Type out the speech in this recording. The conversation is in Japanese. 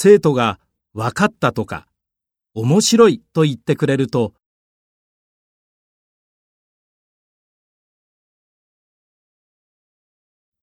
生徒が分かったとか面白いと言ってくれると